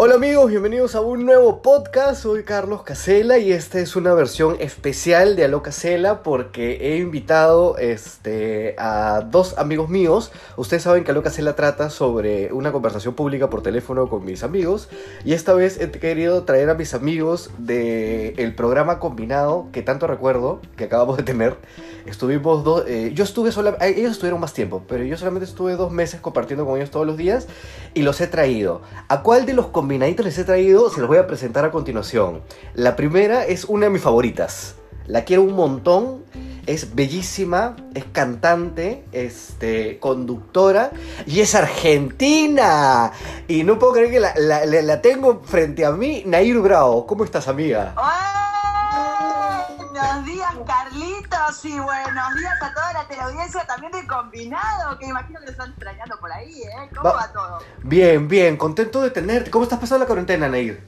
Hola amigos, bienvenidos a un nuevo podcast. Soy Carlos Casela y esta es una versión especial de Aló Casela porque he invitado este, a dos amigos míos. Ustedes saben que Aló Casela trata sobre una conversación pública por teléfono con mis amigos y esta vez he querido traer a mis amigos del programa combinado que tanto recuerdo que acabamos de tener. Estuvimos dos, eh, yo estuve sola, eh, ellos estuvieron más tiempo, pero yo solamente estuve dos meses compartiendo con ellos todos los días y los he traído. ¿A cuál de los combinaditos les he traído? Se los voy a presentar a continuación. La primera es una de mis favoritas. La quiero un montón. Es bellísima, es cantante, este, conductora y es argentina. Y no puedo creer que la, tengo frente a mí, Nair Bravo. ¿Cómo estás, amiga? Buenos Carlitos, y buenos días a toda la teleaudiencia también de Combinado, que imagino que lo están extrañando por ahí, ¿eh? ¿Cómo Va- va, todo? Bien, bien, contento de tenerte. ¿Cómo estás pasando la cuarentena, Nair?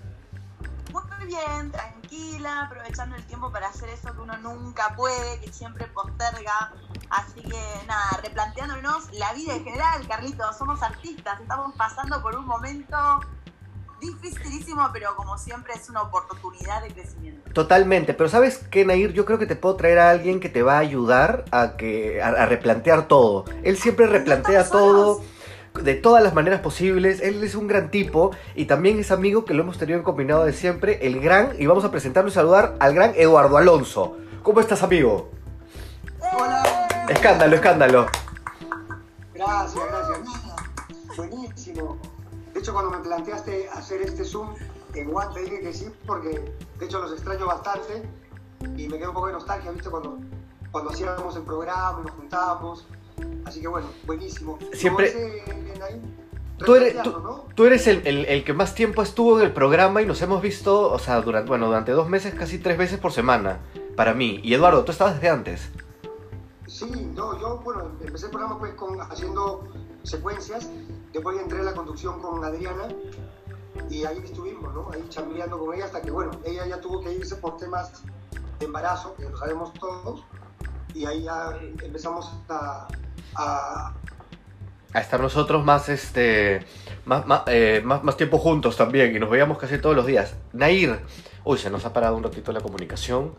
Muy bien, tranquila, aprovechando el tiempo para hacer eso que uno nunca puede, que siempre posterga. Así que nada, replanteándonos la vida en general, Carlitos, somos artistas, estamos pasando por un momento dificilísimo, pero como siempre es una oportunidad de crecimiento. Totalmente, pero ¿sabes qué, Nair? Yo creo que te puedo traer a alguien que te va a ayudar a, que, a, a replantear todo. Él siempre replantea todo solos. de todas las maneras posibles. Él es un gran tipo y también es amigo que lo hemos tenido en combinado de siempre, el gran, y vamos a presentarlo y saludar al gran Eduardo Alonso. ¿Cómo estás, amigo? Hola. Escándalo, escándalo. Gracias, gracias. Buenísimo. De hecho, cuando me planteaste hacer este Zoom en One, te dije que sí, porque de hecho los extraño bastante y me queda un poco de nostalgia, ¿viste? Cuando, cuando hacíamos el programa nos juntábamos. Así que bueno, buenísimo. Siempre- Naim, Tú eres, tú, ¿no? tú eres el, el- el que más tiempo estuvo en el programa y nos hemos visto, o sea, durante, bueno, durante dos meses, casi tres veces por semana, para mí. Y Eduardo, tú estabas desde antes. Sí, no, yo, bueno, empecé el programa pues con, haciendo secuencias, después entré a la conducción con Adriana y ahí estuvimos, ¿no? Ahí chambeando con ella hasta que, bueno, ella ya tuvo que irse por temas de embarazo, que lo sabemos todos, y ahí ya empezamos a, a- a estar nosotros más este más, más, eh, más, más tiempo juntos también y nos veíamos casi todos los días. Nair, uy, se nos ha parado un ratito la comunicación.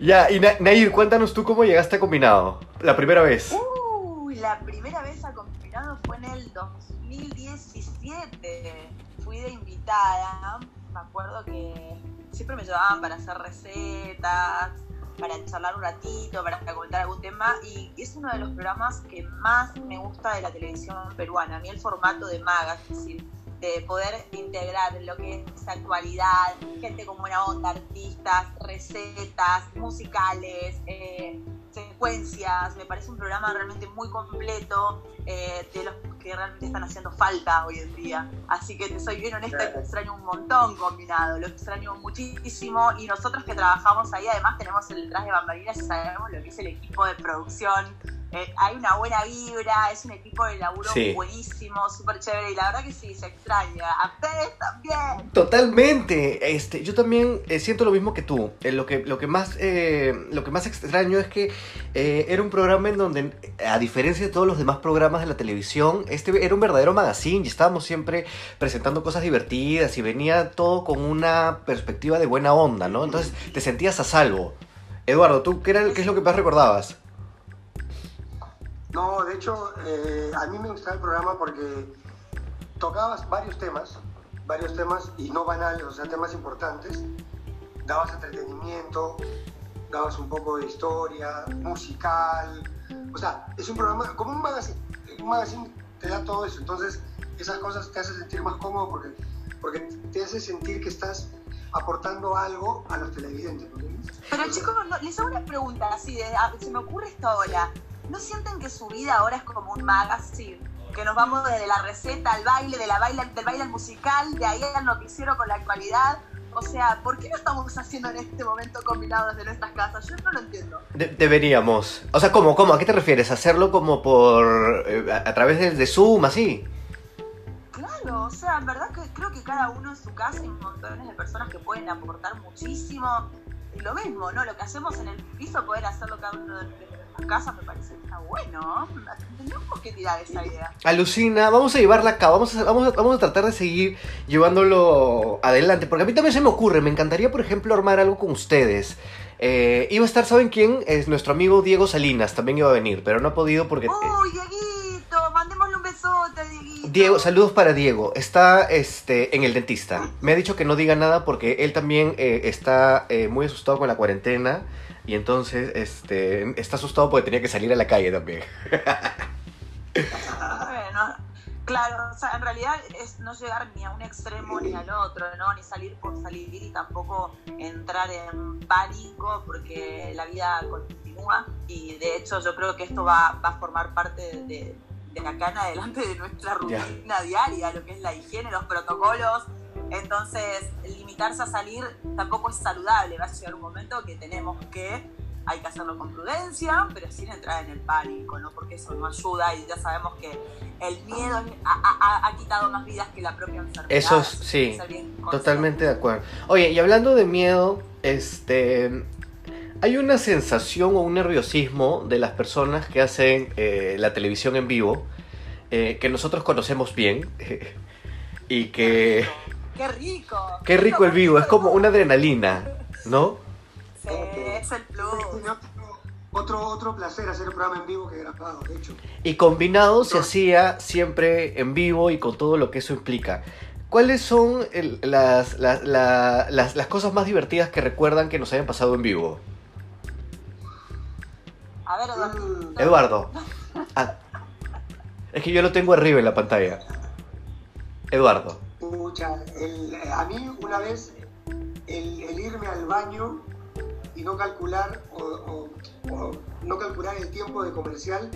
Ya, y Na- Nair, cuéntanos tú cómo llegaste a Combinado, la primera vez. Uy, la primera vez a Combinado fue en el 2017. Fui de invitada. Me acuerdo que siempre me llevaban para hacer recetas, para charlar un ratito, para comentar algún tema. Y es uno de los programas que más me gusta de la televisión peruana. A mí el formato de magazine, de poder integrar lo que es actualidad, gente con buena onda, artistas, recetas, musicales, eh, secuencias, me parece un programa realmente muy completo, eh, de los que realmente están haciendo falta hoy en día. Así que te soy bien honesta, lo extraño un montón combinado, lo extraño muchísimo y nosotros que trabajamos ahí además tenemos el detrás de bambalinas y sabemos lo que es el equipo de producción. Eh, hay una buena vibra, es un equipo de laburo Sí. buenísimo, súper chévere y la verdad que sí, se extraña. A ustedes también. Totalmente. Este, yo también eh, siento lo mismo que tú. Eh, lo, que, lo, que más, eh, lo que más extraño es que eh, era un programa en donde, a diferencia de todos los demás programas de la televisión, este era un verdadero magazine y estábamos siempre presentando cosas divertidas y venía todo con una perspectiva de buena onda, ¿no? Entonces te sentías a salvo. Eduardo, ¿tú qué, era, qué es lo que más recordabas? No, de hecho, eh, a mí me gustaba el programa porque tocabas varios temas, varios temas y no banales, o sea, temas importantes. Dabas entretenimiento, dabas un poco de historia, musical. O sea, es un programa, como un magazine. Un magazine te da todo eso. Entonces, esas cosas te hacen sentir más cómodo porque, porque te hace sentir que estás aportando algo a los televidentes. ¿no? Pero chicos, no- les hago una pregunta así, de, a- se me ocurre esta hora. ¿No sienten que su vida ahora es como un magazine? Que nos vamos desde la receta al baile, de la baile, del baile al musical, de ahí al noticiero con la actualidad. O sea, ¿por qué no estamos haciendo en este momento combinados desde nuestras casas? Yo no lo entiendo. De- deberíamos. O sea, ¿cómo, cómo? ¿A qué te refieres? ¿Hacerlo como por... eh, a, a través de, de Zoom, así? Claro, Claro, o sea, en verdad que creo que cada uno en su casa hay montones de personas que pueden aportar muchísimo. Y lo mismo, ¿no? Lo que hacemos en el piso, poder hacerlo cada uno de nuestras casas, me parece que está bueno. Tenemos que tirar esa idea. Alucina, vamos a llevarla acá, vamos a, vamos, a, vamos a tratar de seguir llevándolo adelante, porque a mí también se me ocurre, me encantaría, por ejemplo, armar algo con ustedes. Eh, iba a estar, ¿saben quién? Es nuestro amigo Diego Salinas, también iba a venir, pero no ha podido porque... eh, ¡Uy, Dieguito! Mandémosle un besote, Dieguito. Diego, saludos para Diego. Está este, en el dentista. Me ha dicho que no diga nada porque él también eh, está eh, muy asustado con la cuarentena. Y entonces este, está asustado porque tenía que salir a la calle también. Bueno, claro, o sea, en realidad es no llegar ni a un extremo ni al otro, ¿no? Ni salir por salir y tampoco entrar en pánico porque la vida continúa y de hecho yo creo que esto va, va a formar parte de, de acá en adelante de nuestra rutina diaria, lo que es la higiene, los protocolos. Entonces, limitarse a salir tampoco es saludable. Va a llegar un momento que tenemos que, hay que hacerlo con prudencia, pero sin entrar en el pánico, ¿no? Porque eso no ayuda y ya sabemos que el miedo ha, ha- ha quitado más vidas que la propia enfermedad. Eso es, sí. Totalmente de acuerdo. Oye, y hablando de miedo, este... Hay una sensación o un nerviosismo de las personas que hacen eh, la televisión en vivo, eh, que nosotros conocemos bien, y que... ¡Qué rico! Qué rico el vivo, es como una adrenalina, ¿no? Sí, es el plus. Otro, otro, placer hacer el programa en vivo que grabado, de hecho. Y combinado se hacía siempre en vivo y con todo lo que eso implica. ¿Cuáles son el- las, las, la- las, las cosas más divertidas que recuerdan que nos hayan pasado en vivo? A ver, Eduardo. Mm, Eduardo. Ah, es que yo lo tengo arriba en la pantalla. Eduardo. Pucha, el- a mí una vez el, el irme al baño y no calcular o, o- o no calcular el tiempo de comercial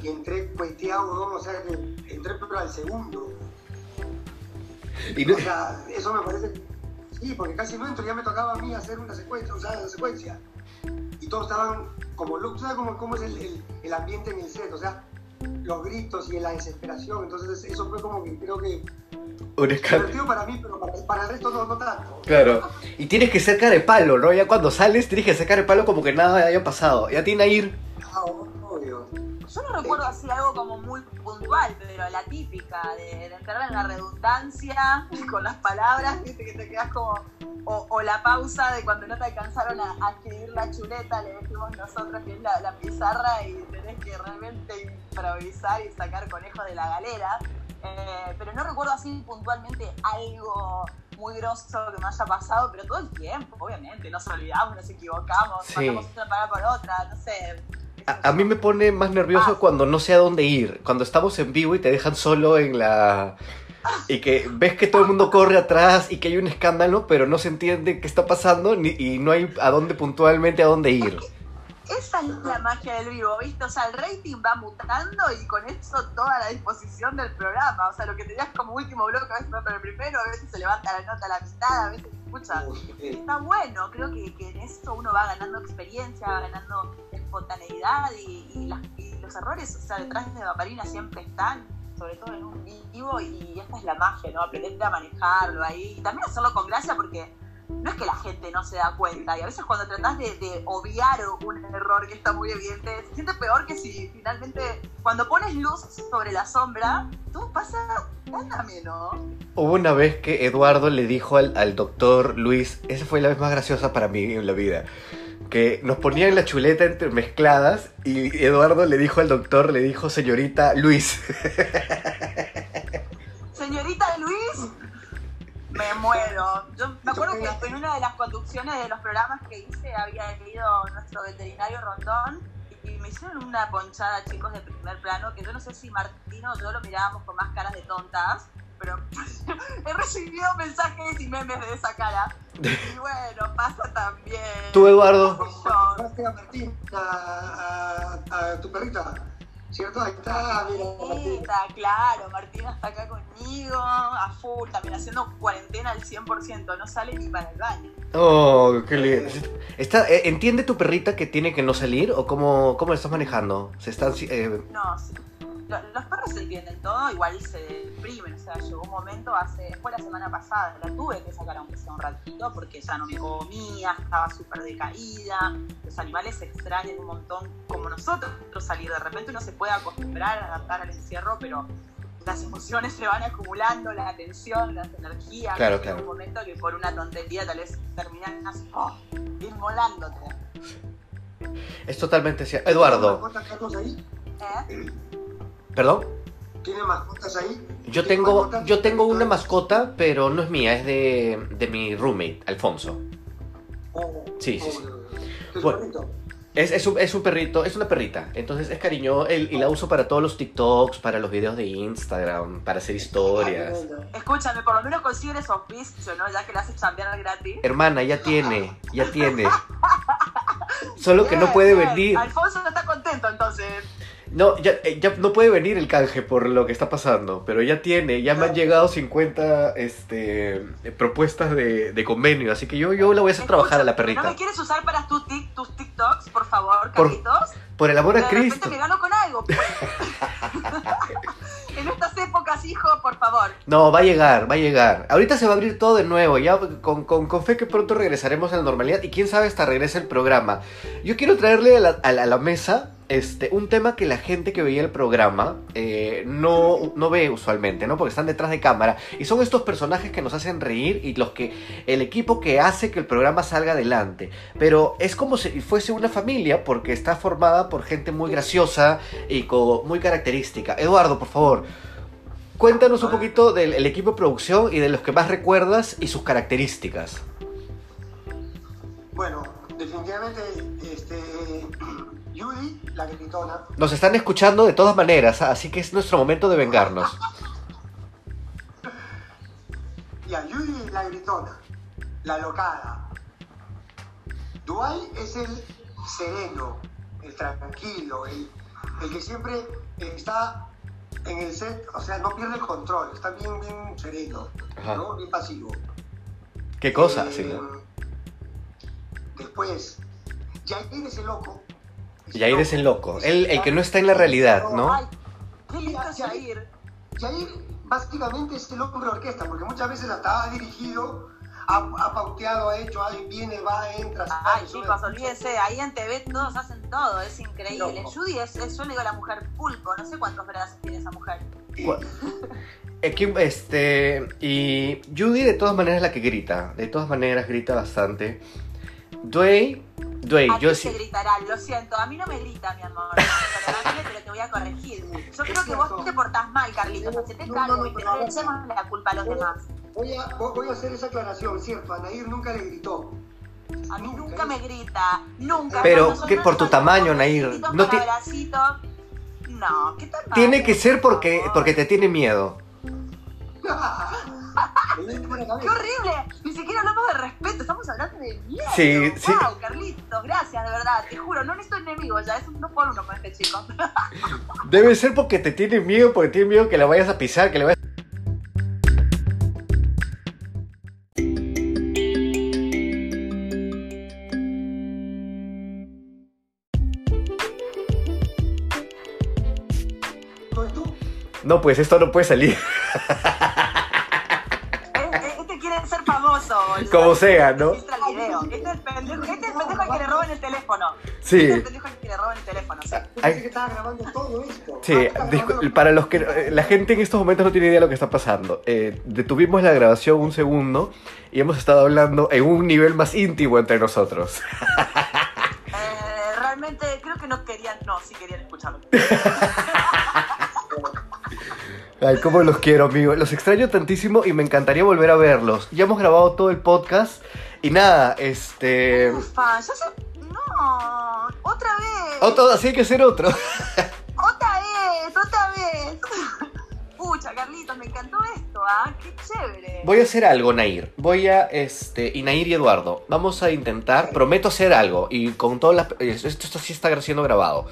que entré cueteado, ¿no? o sea que entré pero al segundo. Y no- O sea, eso me parece. Sí, porque casi no entro, ya me tocaba a mí hacer una secuencia, o sea, la secuencia. Y todos estaban como locos, ¿sabes cómo, cómo es el, el- el ambiente en el set? O sea, los gritos y la desesperación. Entonces, eso fue como que creo que un divertido para mí, pero para, para el resto no, no tanto. Claro. Y tienes que ser de palo, ¿no? Ya cuando sales tienes que cara de palo como que nada haya pasado. Ya tiene a ir. Ah, obvio. Yo no recuerdo así algo como muy puntual, pero la típica de, de entrar en la redundancia con las palabras, viste que te quedas como. O, o la pausa de cuando no te alcanzaron a, a escribir la chuleta, le decimos nosotros que es la, la pizarra y tenés que realmente improvisar y sacar conejo de la galera. Eh, pero no recuerdo así puntualmente algo muy grosso que me haya pasado, pero todo el tiempo, obviamente, nos olvidamos, nos equivocamos, Sí. mandamos una palabra por otra, no sé. A, a mí me pone más nervioso Ah. cuando no sé a dónde ir. Cuando estamos en vivo y te dejan solo en la... Y que ves que todo el mundo corre atrás y que hay un escándalo, pero no se entiende qué está pasando ni, y no hay a dónde puntualmente a dónde ir. Esa es la magia del vivo, ¿viste? O sea, el rating va mutando y con eso toda la disposición del programa. O sea, lo que tenías como último bloque a veces va para el primero, a veces se levanta la nota a la mitad, a veces escucha. Está bueno, creo que, que en eso uno va ganando experiencia, va ganando espontaneidad y, y las- y los errores, o sea, detrás de Vaparina siempre están, sobre todo en un vivo, y esta es la magia, ¿no? Aprender a manejarlo ahí y también hacerlo con gracia porque no es que la gente no se da cuenta y a veces cuando tratás de, de obviar un error que está muy evidente, se siente peor que si finalmente cuando pones luz sobre la sombra, todo pasa tan ameno. Hubo una vez que Eduardo le dijo al, al doctor Luis, esa fue la vez más graciosa para mí en la vida, que nos ponían la chuleta entremezcladas y Eduardo le dijo al doctor, le dijo señorita Luis. Señorita Luis, me muero. Yo me acuerdo que en una de las conducciones de los programas que hice había ido nuestro veterinario Rondón y me hicieron una ponchada, chicos, de primer plano, que yo no sé si Martino o yo lo mirábamos con más caras de tontas, pero he recibido mensajes y memes de esa cara. Y bueno, pasa también. Tú, Eduardo. A Martín, a, a- a tu perrita, ¿cierto? Ahí está, mira. Martita, claro, Martina está acá conmigo, a full, también haciendo cuarentena al 100%, no sale ni para el baño. Oh, qué lindo. Está, eh, ¿Entiende tu perrita que tiene que no salir o cómo, cómo lo estás manejando? Se están, eh, No, sí. Lo- los perros se entienden todo, igual se deprimen, o sea, llegó un momento hace, fue la semana pasada, la tuve que sacar aunque sea un ratito porque ya no me comía, estaba súper decaída, los animales se extrañan un montón como nosotros salir, de repente uno se puede acostumbrar, adaptar al encierro, pero las emociones se van acumulando, la atención, las energías, Claro, llega claro. un momento que por una tontería tal vez terminas oh, inmolándote. Es totalmente cierto. ¿Tiene Eduardo? ¿Eh? ¿Perdón? ¿Tiene mascotas ahí? Yo ¿Tiene tengo, mascotas? yo tengo una mascota, pero no es mía, es de, de mi roommate, Alfonso. Oh, Sí, sí, sí. ¿Es Bueno. bonito? Es, es, un, es un perrito, es una perrita. Entonces es cariño el- y la uso para todos los TikToks, para los videos de Instagram, para hacer historias. Escúchame, por lo menos consiguen esos auspicio, ¿no? Ya que le haces chambear gratis. Hermana, ya tiene, ya tiene. Solo que no puede bien. venir. Alfonso no está contento entonces. No, ya, eh, ya no puede venir el canje por lo que está pasando, pero ya tiene, ya me han llegado 50 este, propuestas de, de convenio, así que yo, yo la voy a hacer trabajar a la Escúchame, ¿No perrita. me quieres usar para tus, tic- tus TikToks, por favor, Por- Carlitos? Por el amor de a repente Cristo. me gano con algo, pues. en estas épocas, hijo, por favor. No, va a llegar, va a llegar. Ahorita se va a abrir todo de nuevo, ya con, con, con fe que pronto regresaremos a la normalidad y quién sabe hasta regresa el programa. Yo quiero traerle a la, a la- a la mesa este, un tema que la gente que veía el programa eh, no, no ve usualmente, ¿no? Porque están detrás de cámara y son estos personajes que nos hacen reír y los que el equipo que hace que el programa salga adelante. Pero es como si fuese una familia porque está formada por gente muy graciosa y muy característica. Eduardo, por favor, cuéntanos un poquito del el equipo de producción y de los que más recuerdas y sus características. Bueno, definitivamente, este, Judy, la gritona, Nos están escuchando de todas maneras, así que es nuestro momento de vengarnos. Ya, Judy la gritona, la locada. Dwight es el sereno, el tranquilo, el, el que siempre está en el set, o sea, no pierde el control, está bien, bien sereno. ¿no? Bien pasivo. ¿Qué cosa? Eh, Sí, ¿no? Después, Jair es el loco. Jair es el loco, el, el que no está en la realidad, ¿no? Ay, qué lindo es Jair. Jair básicamente es el hombre orquesta, porque muchas veces hasta ha dirigido, ha, ha pauteado, ha hecho, ay, viene, va, entra, se Ay, sale, chicos, olvídense, ahí en TV todos hacen todo, es increíble. Loco. Judy es, es- yo le digo a la mujer pulpo, no sé cuántos brazos tiene esa mujer. Este, y Judy de todas maneras es la que grita, de todas maneras grita bastante. Dwayne, Dwayne, A yo sí. te gritará, lo siento, a mí no me grita, mi amor. Perdóname, pero te voy a corregir. Yo creo que vos te portás mal, Carlitos. Hacete No, cargo no, y te ver. echemos la culpa a los demás. Voy a, voy a hacer esa aclaración, ¿cierto? A Nair nunca le gritó. A mí nunca me grita, nunca. Pero, nosotros por tu tamaño, Nair, no. No, ¿qué tal? Tiene que ser porque, porque te tiene miedo. ¡Qué horrible! Ni siquiera hablamos de respeto, estamos hablando de miedo. Sí, sí. Wow, Carlitos, gracias, de verdad. Te juro, no necesito enemigos ya, es un 2 por uno con este chico. Debe ser porque te tiene miedo, porque tiene miedo que la vayas a pisar, que le vayas... ¿No es tú? No, pues esto no puede salir. Este, este quiere ser famoso, boludo. Como sea, ¿no? Este es el pendejo, este es el pendejo al que le roban el teléfono. Sí. Este es el pendejo al que le roban el teléfono, sí. Pensé que estaba grabando todo esto. Sí, Ah, para los que eh, la gente en estos momentos no tiene idea de lo que está pasando. Eh, detuvimos la grabación un segundo y hemos estado hablando en un nivel más íntimo entre nosotros. Eh, realmente creo que no querían, no, sí querían escucharlo. Ay, cómo los quiero, amigo. Los extraño tantísimo y me encantaría volver a verlos. Ya hemos grabado todo el podcast y nada, este... Ufa, ya se... No, otra vez. Otro, así hay que hacer otro. Otra vez, otra vez. Pucha, Carlitos, me encantó esto, ¿ah? Qué chévere. Voy a hacer algo, Nair. Voy a, este, y Nair y Eduardo, vamos a intentar, prometo hacer algo, y con todas las, esto, esto sí está siendo grabado.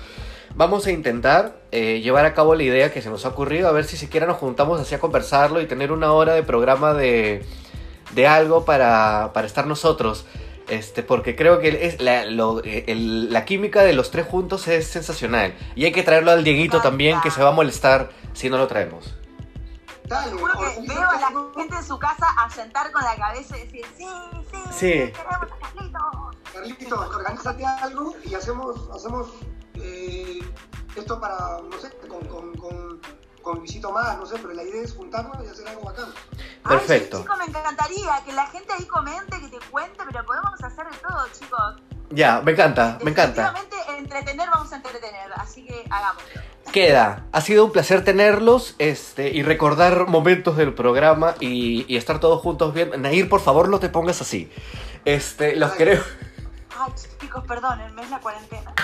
Vamos a intentar eh, llevar a cabo la idea que se nos ha ocurrido, a ver si siquiera nos juntamos así a conversarlo y tener una hora de programa de, de algo para, para estar nosotros. Este, porque creo que es la, lo- el- la química de los tres juntos es sensacional. Y hay que traerlo al Dieguito también, que se va a molestar si no lo traemos. Que veo a la gente en su casa a sentar con la cabeza y decir, sí, sí, Sí. queremos a Carlitos. Carlitos, organízate algo y hacemos, hacemos eh, esto para, no sé, con, con, con, con Luisito más, no sé, pero la idea es juntarnos y hacer algo bacán. Perfecto. Ay, chicos, me encantaría que la gente ahí comente, que te cuente, pero podemos hacer de todo, chicos. Ya, me encanta, me encanta. Definitivamente entretener vamos a entretener, así que hagámoslo. Queda. Ha sido un placer tenerlos este, y recordar momentos del programa y, y estar todos juntos bien. Nair, por favor, no te pongas así. Este, los Ay. creo. Ay, chicos, perdónenme, es la cuarentena.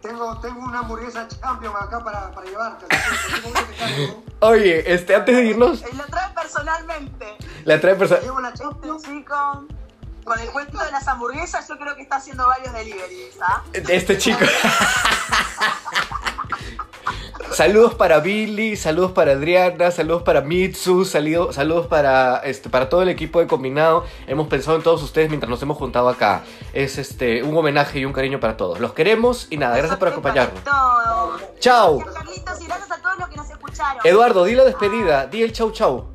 Tengo, tengo una hamburguesa champion acá para, para llevarte. Oye, este, antes de irnos, Lo traen personalmente. la trae Te persona. llevo la chico, con el cuento de las hamburguesas, yo creo que está haciendo varios deliveries, ¿ah? Este chico. saludos para Billy, saludos para Adriana, saludos para Mitsu, salido- saludos para este para todo el equipo de combinado. Hemos pensado en todos ustedes mientras nos hemos juntado acá. Es este un homenaje y un cariño para todos. Los queremos y nada, gracias por acompañarnos. Todo. Chao. Gracias, Carlitos, y gracias a todos los que nos escucharon. Eduardo, di la despedida, di el chau chau.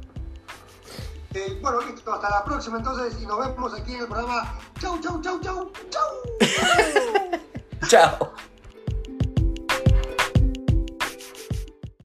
Eh, bueno, listo, hasta la próxima entonces y nos vemos aquí en el programa. Chau, chau, chau, chau, chau. Chao.